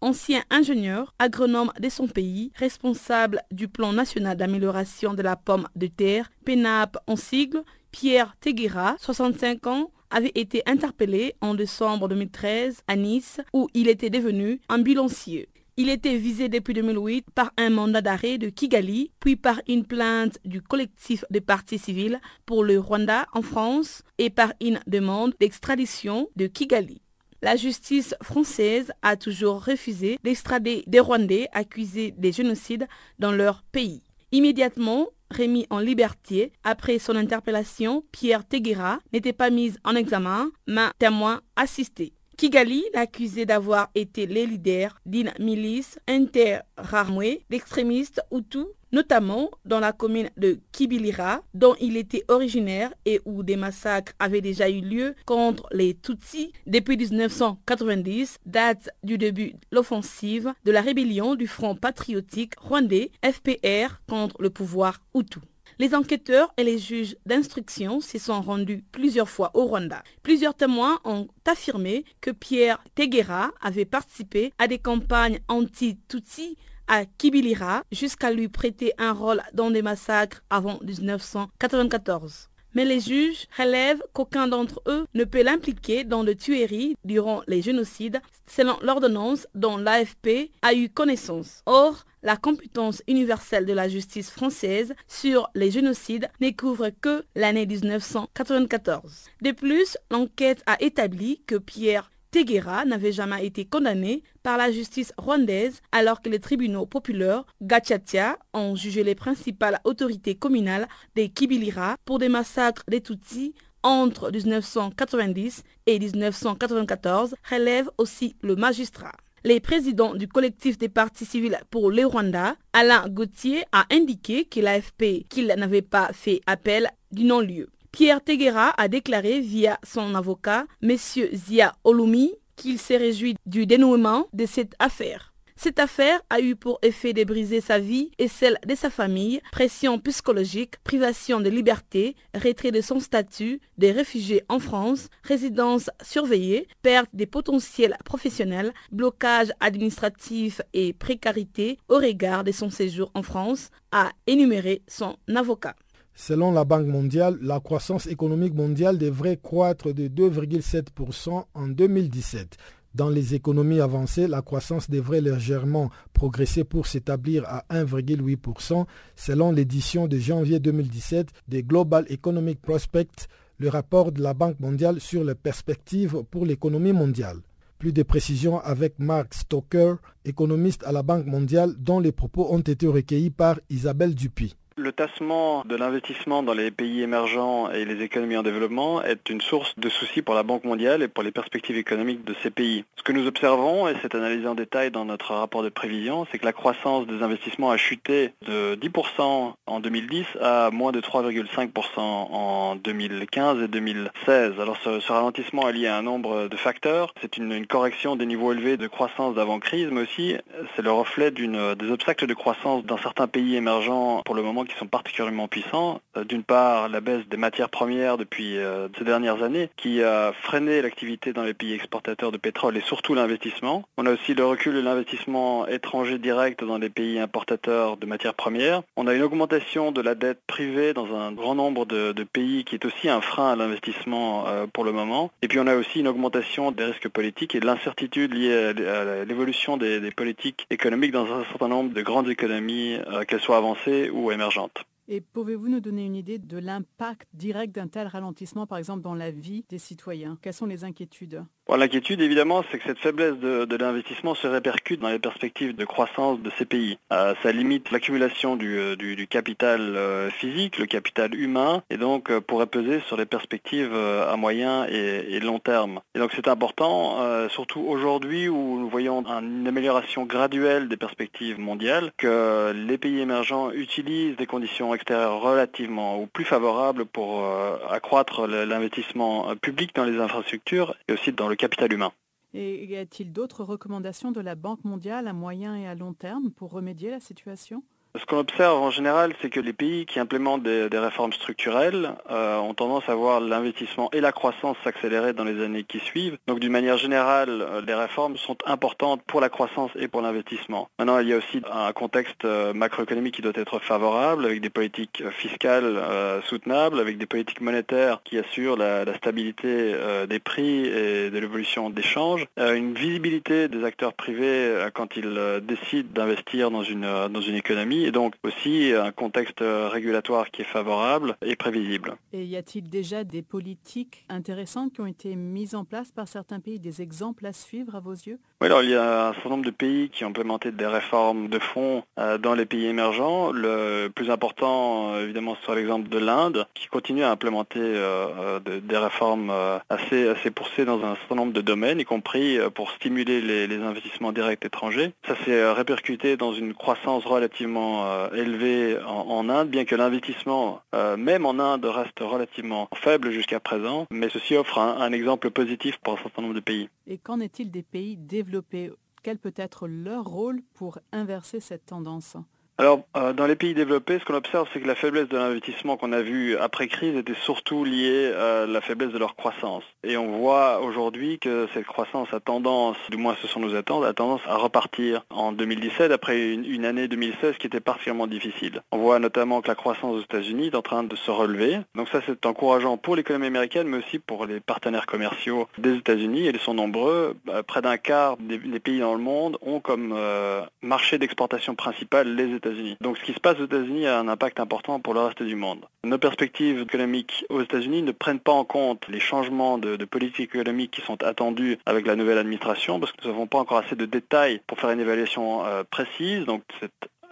ancien ingénieur agronome de son pays, responsable du plan national d'amélioration de la pomme de terre, PENAP en sigle, Pierre Teguera, 65 ans, avait été interpellé en décembre 2013 à Nice où il était devenu ambulancier. Il était visé depuis 2008 par un mandat d'arrêt de Kigali, puis par une plainte du collectif des partis civils pour le Rwanda en France et par une demande d'extradition de Kigali. La justice française a toujours refusé d'extrader des Rwandais accusés des génocides dans leur pays. Immédiatement remis en liberté après son interpellation, Pierre Teguera n'était pas mis en examen, mais témoin assisté. Kigali l'accusait d'avoir été le leader d'une milice interarmée d'extrémistes Hutus notamment dans la commune de Kibilira, dont il était originaire et où des massacres avaient déjà eu lieu contre les Tutsis depuis 1990, date du début de l'offensive de la rébellion du Front patriotique rwandais FPR contre le pouvoir Hutu. Les enquêteurs et les juges d'instruction s'y sont rendus plusieurs fois au Rwanda. Plusieurs témoins ont affirmé que Pierre Teguera avait participé à des campagnes anti-Tutsi à Kibilira jusqu'à lui prêter un rôle dans des massacres avant 1994. Mais les juges relèvent qu'aucun d'entre eux ne peut l'impliquer dans le tueries durant les génocides selon l'ordonnance dont l'AFP a eu connaissance. Or, la compétence universelle de la justice française sur les génocides ne couvre que l'année 1994. De plus, l'enquête a établi que Pierre Teguera n'avait jamais été condamné par la justice rwandaise alors que les tribunaux populaires Gachatia ont jugé les principales autorités communales des Kibilira pour des massacres des Tutsis entre 1990 et 1994, relève aussi le magistrat. Le président du collectif des partis civils pour le Rwanda, Alain Gauthier, a indiqué que l'AFP qu'il n'avait pas fait appel du non-lieu. Pierre Teguera a déclaré via son avocat, M. Zia Olumi, qu'il s'est réjoui du dénouement de cette affaire. Cette affaire a eu pour effet de briser sa vie et celle de sa famille, pression psychologique, privation de liberté, retrait de son statut de réfugié en France, résidence surveillée, perte des potentiels professionnels, blocage administratif et précarité au regard de son séjour en France, a énuméré son avocat. Selon la Banque mondiale, la croissance économique mondiale devrait croître de 2,7% en 2017. Dans les économies avancées, la croissance devrait légèrement progresser pour s'établir à 1,8% selon l'édition de janvier 2017 des Global Economic Prospects, le rapport de la Banque mondiale sur les perspectives pour l'économie mondiale. Plus de précisions avec Mark Stoker, économiste à la Banque mondiale, dont les propos ont été recueillis par Isabelle Dupuis. Le tassement de l'investissement dans les pays émergents et les économies en développement est une source de soucis pour la Banque mondiale et pour les perspectives économiques de ces pays. Ce que nous observons, et c'est analysé en détail dans notre rapport de prévision, c'est que la croissance des investissements a chuté de 10% en 2010 à moins de 3,5% en 2015 et 2016. Alors ce, ralentissement est lié à un nombre de facteurs. C'est une, une, correction des niveaux élevés de croissance d'avant-crise, mais aussi c'est le reflet des obstacles de croissance dans certains pays émergents pour le moment qui sont particulièrement puissants. Euh, d'une part, la baisse des matières premières depuis euh, ces dernières années qui a freiné l'activité dans les pays exportateurs de pétrole et surtout l'investissement. On a aussi le recul de l'investissement étranger direct dans les pays importateurs de matières premières. On a une augmentation de la dette privée dans un grand nombre de, pays qui est aussi un frein à l'investissement euh, pour le moment. Et puis on a aussi une augmentation des risques politiques et de l'incertitude liée à l'évolution des, des, politiques économiques dans un certain nombre de grandes économies, qu'elles soient avancées ou émergentes émergentes. Et pouvez-vous nous donner une idée de l'impact direct d'un tel ralentissement, par exemple, dans la vie des citoyens? Quelles sont les inquiétudes? L'inquiétude, évidemment, c'est que cette faiblesse de, l'investissement se répercute dans les perspectives de croissance de ces pays. Euh, ça limite l'accumulation du, euh, capital euh, physique, le capital humain, et donc pourrait peser sur les perspectives à moyen et, long terme. Et donc c'est important, surtout aujourd'hui où nous voyons une amélioration graduelle des perspectives mondiales, que les pays émergents utilisent des conditions extérieures relativement ou plus favorables pour accroître l'investissement public dans les infrastructures et aussi dans le capital humain. Et y a-t-il d'autres recommandations de la Banque mondiale à moyen et à long terme pour remédier à la situation? Ce qu'on observe en général, c'est que les pays qui implémentent des, réformes structurelles euh, ont tendance à voir l'investissement et la croissance s'accélérer dans les années qui suivent. Donc d'une manière générale, euh, les réformes sont importantes pour la croissance et pour l'investissement. Maintenant, il y a aussi un contexte euh, macroéconomique qui doit être favorable, avec des politiques fiscales soutenables, avec des politiques monétaires qui assurent la, stabilité des prix et de l'évolution des changes, une visibilité des acteurs privés quand ils décident d'investir dans une, dans une économie et donc aussi un contexte régulatoire qui est favorable et prévisible. Et y a-t-il déjà des politiques intéressantes qui ont été mises en place par certains pays, des exemples à suivre à vos yeux? Oui, alors il y a un certain nombre de pays qui ont implémenté des réformes de fonds euh, dans les pays émergents. Le plus important, euh, évidemment, c'est l'exemple de l'Inde, qui continue à implémenter euh, des réformes assez, assez poussées dans un certain nombre de domaines, y compris pour stimuler les, les investissements directs étrangers. Ça s'est répercuté dans une croissance relativement euh, élevé en, Inde, bien que l'investissement, euh, même en Inde, reste relativement faible jusqu'à présent, mais ceci offre un exemple positif pour un certain nombre de pays. Et qu'en est-il des pays développés? Quel peut être leur rôle pour inverser cette tendance? Alors, euh, dans les pays développés, ce qu'on observe, c'est que la faiblesse de l'investissement qu'on a vu après crise était surtout liée à la faiblesse de leur croissance. Et on voit aujourd'hui que cette croissance a tendance, du moins ce sont nos attentes, a tendance à repartir en 2017 après une, année 2016 qui était particulièrement difficile. On voit notamment que la croissance aux États-Unis est en train de se relever. Donc ça, c'est encourageant pour l'économie américaine, mais aussi pour les partenaires commerciaux des États-Unis. Ils sont nombreux. Bah, près d'un quart des, pays dans le monde ont comme euh, marché d'exportation principal les États-Unis. Donc ce qui se passe aux États-Unis a un impact important pour le reste du monde. Nos perspectives économiques aux États-Unis ne prennent pas en compte les changements de, politique économique qui sont attendus avec la nouvelle administration parce que nous n'avons pas encore assez de détails pour faire une évaluation euh, précise.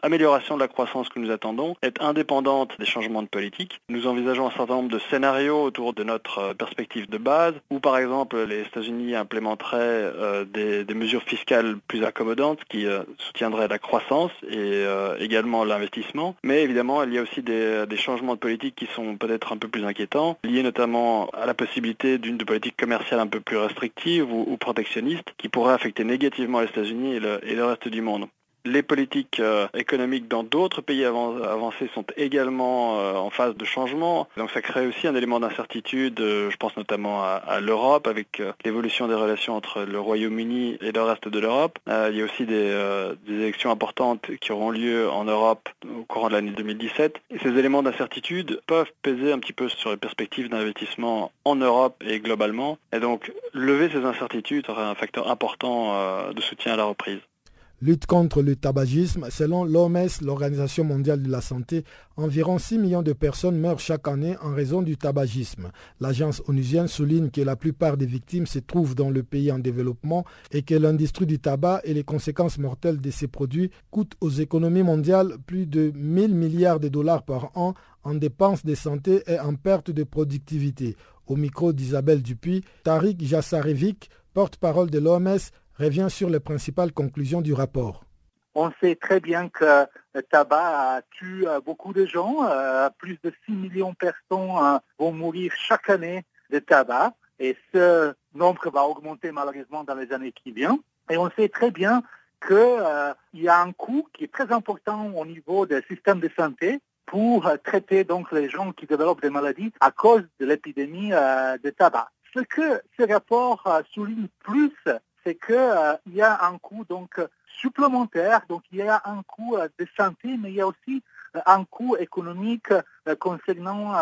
Amélioration de la croissance que nous attendons est indépendante des changements de politique. Nous envisageons un certain nombre de scénarios autour de notre euh, perspective de base, où par exemple les États-Unis implémenteraient euh, des, mesures fiscales plus accommodantes qui euh, soutiendraient la croissance et également l'investissement. Mais évidemment, il y a aussi des, changements de politique qui sont peut-être un peu plus inquiétants, liés notamment à la possibilité d'une politique commerciale un peu plus restrictive ou, protectionniste, qui pourrait affecter négativement les États-Unis et le reste du monde. Les politiques euh, économiques dans d'autres pays avancés sont également euh, en phase de changement. Donc ça crée aussi un élément d'incertitude, euh, je pense notamment à, l'Europe, avec l'évolution des relations entre le Royaume-Uni et le reste de l'Europe. il y a aussi des, élections importantes qui auront lieu en Europe au courant de l'année 2017. Et ces éléments d'incertitude peuvent peser un petit peu sur les perspectives d'investissement en Europe et globalement. Et donc lever ces incertitudes serait un facteur important de soutien à la reprise. Lutte contre le tabagisme, selon l'OMS, l'Organisation mondiale de la santé, environ 6 millions de personnes meurent chaque année en raison du tabagisme. L'agence onusienne souligne que la plupart des victimes se trouvent dans le pays en développement et que l'industrie du tabac et les conséquences mortelles de ces produits coûtent aux économies mondiales plus de 1000 milliards de dollars par an en dépenses de santé et en perte de productivité. Au micro d'Isabelle Dupuis, Tariq Jassarevic, porte-parole de l'OMS, revient sur les principales conclusions du rapport. On sait très bien que le tabac tue beaucoup de gens. Euh, plus de 6 millions de personnes euh, vont mourir chaque année de tabac. Et ce nombre va augmenter malheureusement dans les années qui viennent. Et on sait très bien qu'il euh, y a un coût qui est très important au niveau des systèmes de santé pour traiter donc les gens qui développent des maladies à cause de l'épidémie de tabac. Ce que ce rapport souligne plus, c'est qu'il euh, y a un coût donc supplémentaire, donc il y a un coût euh, de santé, mais il y a aussi euh, un coût économique concernant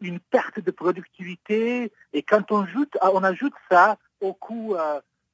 une perte de productivité. Et quand on ajoute, on ajoute ça au coût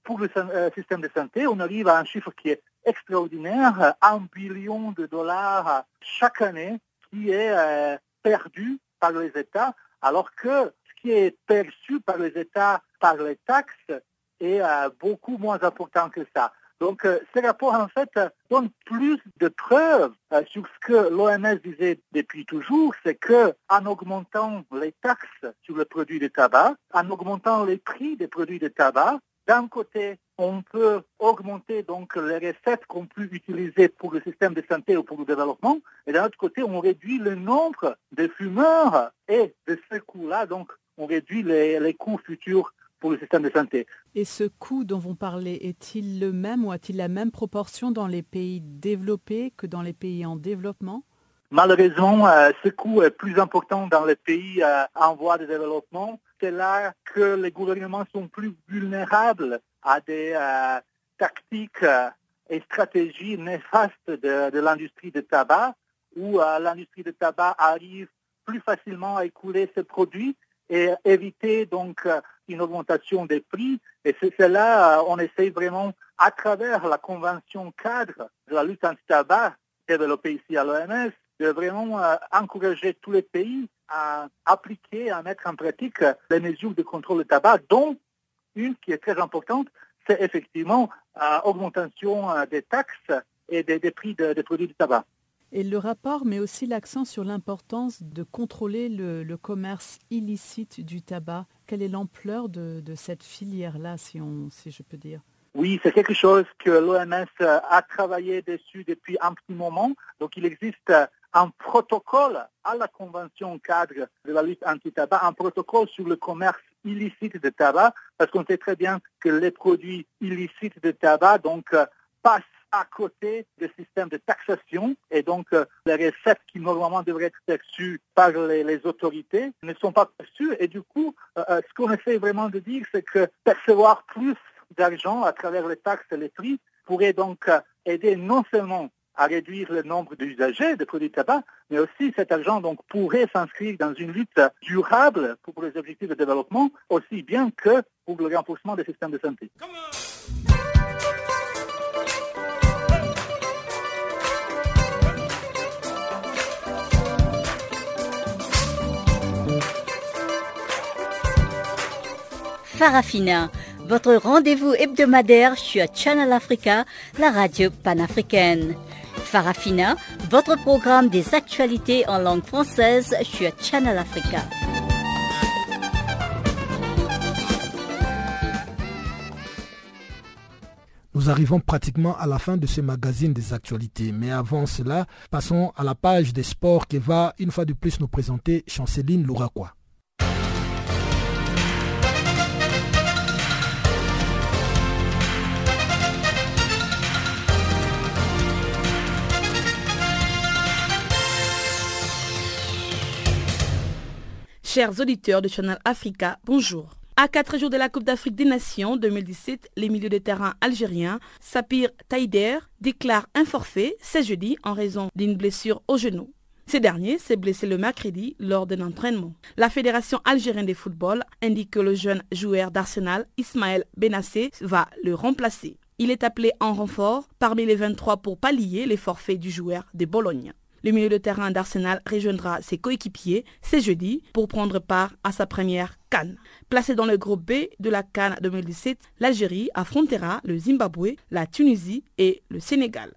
pour le système de santé, on arrive à un chiffre qui est extraordinaire, un billion de dollars chaque année qui est perdu par les États, alors que ce qui est perçu par les États par les taxes est euh, beaucoup moins important que ça. Donc, euh, ces rapports, en fait, donnent plus de preuves euh, sur ce que l'OMS disait depuis toujours, c'est que en augmentant les taxes sur le produit de tabac, en augmentant les prix des produits de tabac, d'un côté, on peut augmenter donc les recettes qu'on peut utiliser pour le système de santé ou pour le développement, et d'un autre côté, on réduit le nombre de fumeurs et de ce coût-là, donc on réduit les, les coûts futurs pour le système de santé. Et ce coût dont vous parlez est-il le même ou a-t-il la même proportion dans les pays développés que dans les pays en développement? Malheureusement, euh, ce coût est plus important dans les pays euh, en voie de développement. C'est là que les gouvernements sont plus vulnérables à des euh, tactiques et stratégies néfastes de, de l'industrie de tabac, où l'industrie de tabac arrive plus facilement à écouler ses produits et éviter donc une augmentation des prix. Et c'est cela, euh, on essaye vraiment, à travers la convention cadre de la lutte anti-tabac développée ici à l'OMS, de vraiment euh, encourager tous les pays à appliquer, à mettre en pratique les mesures de contrôle du tabac, dont une qui est très importante, c'est effectivement l'augmentation euh, des taxes et des, prix des produits du tabac. Et le rapport met aussi l'accent sur l'importance de contrôler le, commerce illicite du tabac. Quelle est l'ampleur de, cette filière-là, si, si je peux dire? Oui, c'est quelque chose que l'OMS a travaillé dessus depuis un petit moment. Donc, il existe un protocole à la Convention cadre de la lutte anti-tabac, un protocole sur le commerce illicite de tabac, parce qu'on sait très bien que les produits illicites de tabac donc, passent à côté des systèmes de taxation et donc euh, les recettes qui normalement devraient être perçues par les, autorités ne sont pas perçues et du coup euh, euh, ce qu'on essaie vraiment de dire c'est que percevoir plus d'argent à travers les taxes et les prix pourrait donc aider non seulement à réduire le nombre d'usagers de produits de tabac, mais aussi cet argent donc pourrait s'inscrire dans une lutte durable pour les objectifs de développement, aussi bien que pour le renforcement des systèmes de santé. Farafina, votre rendez-vous hebdomadaire sur Channel Africa, la radio panafricaine. Farafina, votre programme des actualités en langue française sur Channel Africa. Nous arrivons pratiquement à la fin de ce magazine des actualités. Mais avant cela, passons à la page des sports qui va une fois de plus nous présenter Chanceline Louraquois. Chers auditeurs de Channel Africa, bonjour. À quatre jours de la Coupe d'Afrique des Nations 2017, les milieux de terrain algériens Sapir Taider déclare un forfait ce jeudi en raison d'une blessure au genou. Ce dernier s'est blessé le mercredi lors d'un entraînement. La Fédération algérienne de football indique que le jeune joueur d'Arsenal, Ismaël Benassé, va le remplacer. Il est appelé en renfort parmi les 23 pour pallier les forfaits du joueur de Bologne. Le milieu de terrain d'Arsenal rejoindra ses coéquipiers ce jeudi pour prendre part à sa première Cannes. Placé dans le groupe B de la Cannes 2017, l'Algérie affrontera le Zimbabwe, la Tunisie et le Sénégal.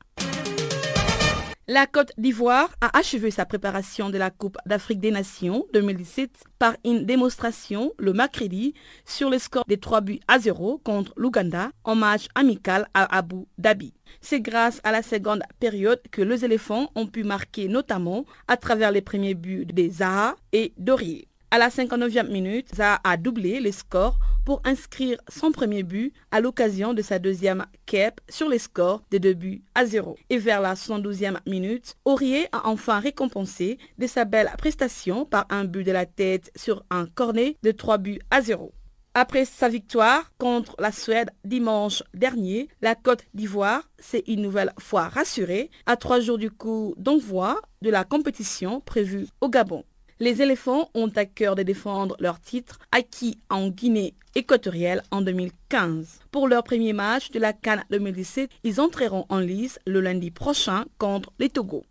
La Côte d'Ivoire a achevé sa préparation de la Coupe d'Afrique des Nations 2017 par une démonstration le mercredi sur le score des 3 buts à 0 contre l'Ouganda en match amical à Abu Dhabi. C'est grâce à la seconde période que les éléphants ont pu marquer notamment à travers les premiers buts des Zaha et Dorier. À la 59e minute, Zaha a doublé les scores pour inscrire son premier but à l'occasion de sa deuxième cape sur les scores de 2 buts à 0. Et vers la 72e minute, Aurier a enfin récompensé de sa belle prestation par un but de la tête sur un cornet de 3 buts à 0. Après sa victoire contre la Suède dimanche dernier, la Côte d'Ivoire s'est une nouvelle fois rassurée à trois jours du coup d'envoi de la compétition prévue au Gabon. Les éléphants ont à cœur de défendre leur titre acquis en Guinée équatoriale en 2015. Pour leur premier match de la Cannes 2017, ils entreront en lice le lundi prochain contre les Togo.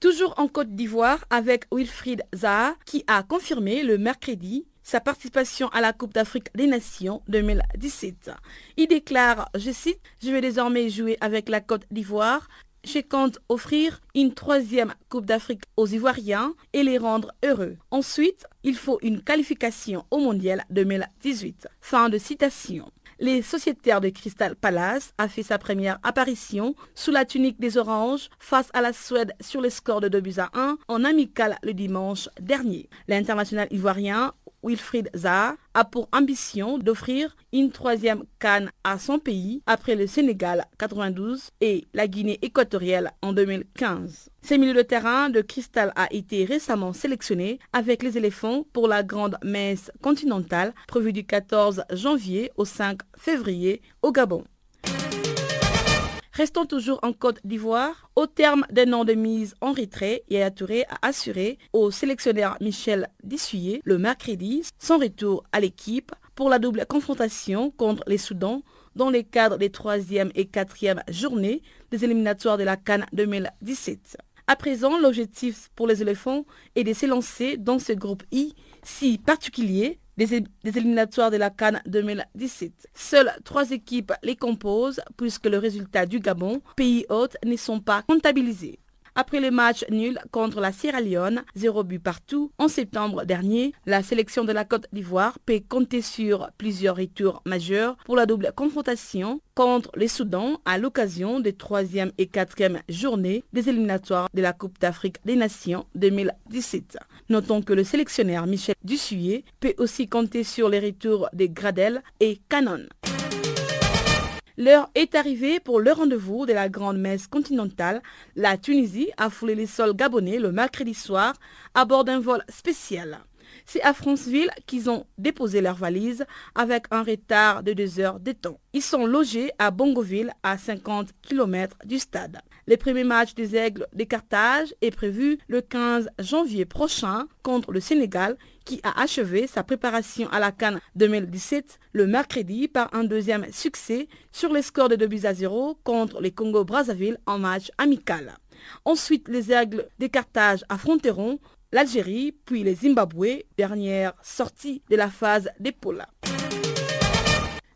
Toujours en Côte d'Ivoire avec Wilfried Zaha qui a confirmé le mercredi sa participation à la Coupe d'Afrique des Nations 2017. Il déclare, je cite, Je vais désormais jouer avec la Côte d'Ivoire je compte offrir une troisième Coupe d'Afrique aux Ivoiriens et les rendre heureux. Ensuite, il faut une qualification au Mondial 2018. Fin de citation. Les sociétaires de Crystal Palace a fait sa première apparition sous la tunique des Oranges face à la Suède sur les scores de 2 buts à 1 en amical le dimanche dernier. L'international ivoirien Wilfried Zaha a pour ambition d'offrir une troisième canne à son pays après le Sénégal 92 et la Guinée équatoriale en 2015. Ce milieu de terrain de cristal a été récemment sélectionné avec les éléphants pour la grande messe continentale prévue du 14 janvier au 5 février au Gabon. Restons toujours en Côte d'Ivoire. Au terme d'un an de mise en retrait, Yaya Touré a assuré au sélectionneur Michel Dissuyer le mercredi son retour à l'équipe pour la double confrontation contre les Soudans dans le cadre des troisième et quatrième journées des éliminatoires de la Cannes 2017. À présent, l'objectif pour les éléphants est de s'élancer dans ce groupe I si particulier des, éliminatoires de la Cannes 2017. Seules trois équipes les composent puisque le résultat du Gabon, pays hôte, ne sont pas comptabilisés. Après le match nul contre la Sierra Leone, zéro but partout, en septembre dernier, la sélection de la Côte d'Ivoire peut compter sur plusieurs retours majeurs pour la double confrontation contre les Soudans à l'occasion des troisième et quatrième journées des éliminatoires de la Coupe d'Afrique des Nations 2017. Notons que le sélectionneur Michel Dussuyer peut aussi compter sur les retours des Gradel et Canon. L'heure est arrivée pour le rendez-vous de la grande messe continentale. La Tunisie a foulé les sols gabonais le mercredi soir à bord d'un vol spécial. C'est à Franceville qu'ils ont déposé leurs valises avec un retard de deux heures de temps. Ils sont logés à Bongoville à 50 km du stade. Le premier match des Aigles de Carthage est prévu le 15 janvier prochain contre le Sénégal qui a achevé sa préparation à la Cannes 2017 le mercredi par un deuxième succès sur les scores de 2 buts à 0 contre les Congo-Brazzaville en match amical. Ensuite, les Aigles de Carthage affronteront l'Algérie puis les Zimbabwe, dernière sortie de la phase d'épaule.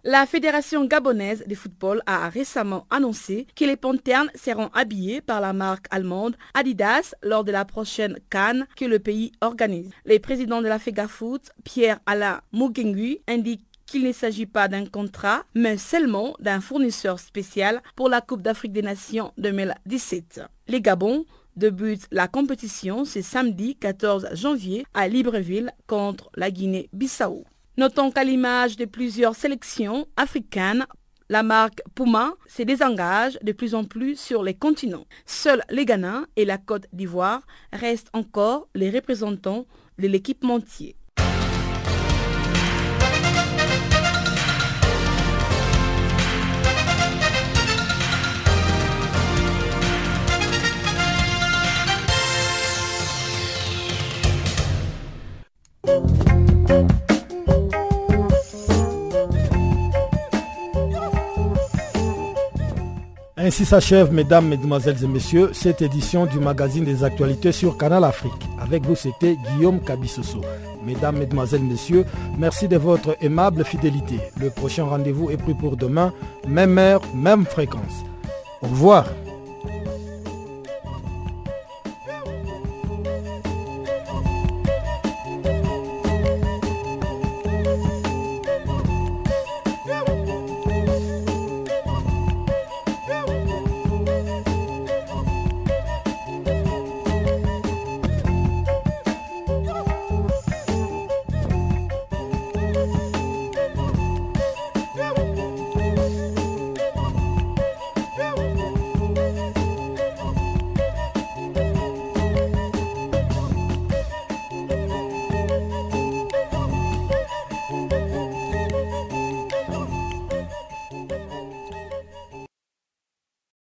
La Fédération gabonaise de football a récemment annoncé que les Panternes seront habillés par la marque allemande Adidas lors de la prochaine Cannes que le pays organise. Le président de la FEGAFOOT, Pierre-Alain Mugengui, indique qu'il ne s'agit pas d'un contrat, mais seulement d'un fournisseur spécial pour la Coupe d'Afrique des Nations 2017. Les Gabons débutent la compétition ce samedi 14 janvier à Libreville contre la Guinée-Bissau. Notons qu'à l'image de plusieurs sélections africaines, la marque Puma se désengage de plus en plus sur les continents. Seuls les Ghana et la Côte d'Ivoire restent encore les représentants de l'équipementier. Ainsi s'achève, mesdames, mesdemoiselles et messieurs, cette édition du magazine des actualités sur Canal Afrique. Avec vous, c'était Guillaume Kabissoso. Mesdames, mesdemoiselles, messieurs, merci de votre aimable fidélité. Le prochain rendez-vous est pris pour demain, même heure, même fréquence. Au revoir.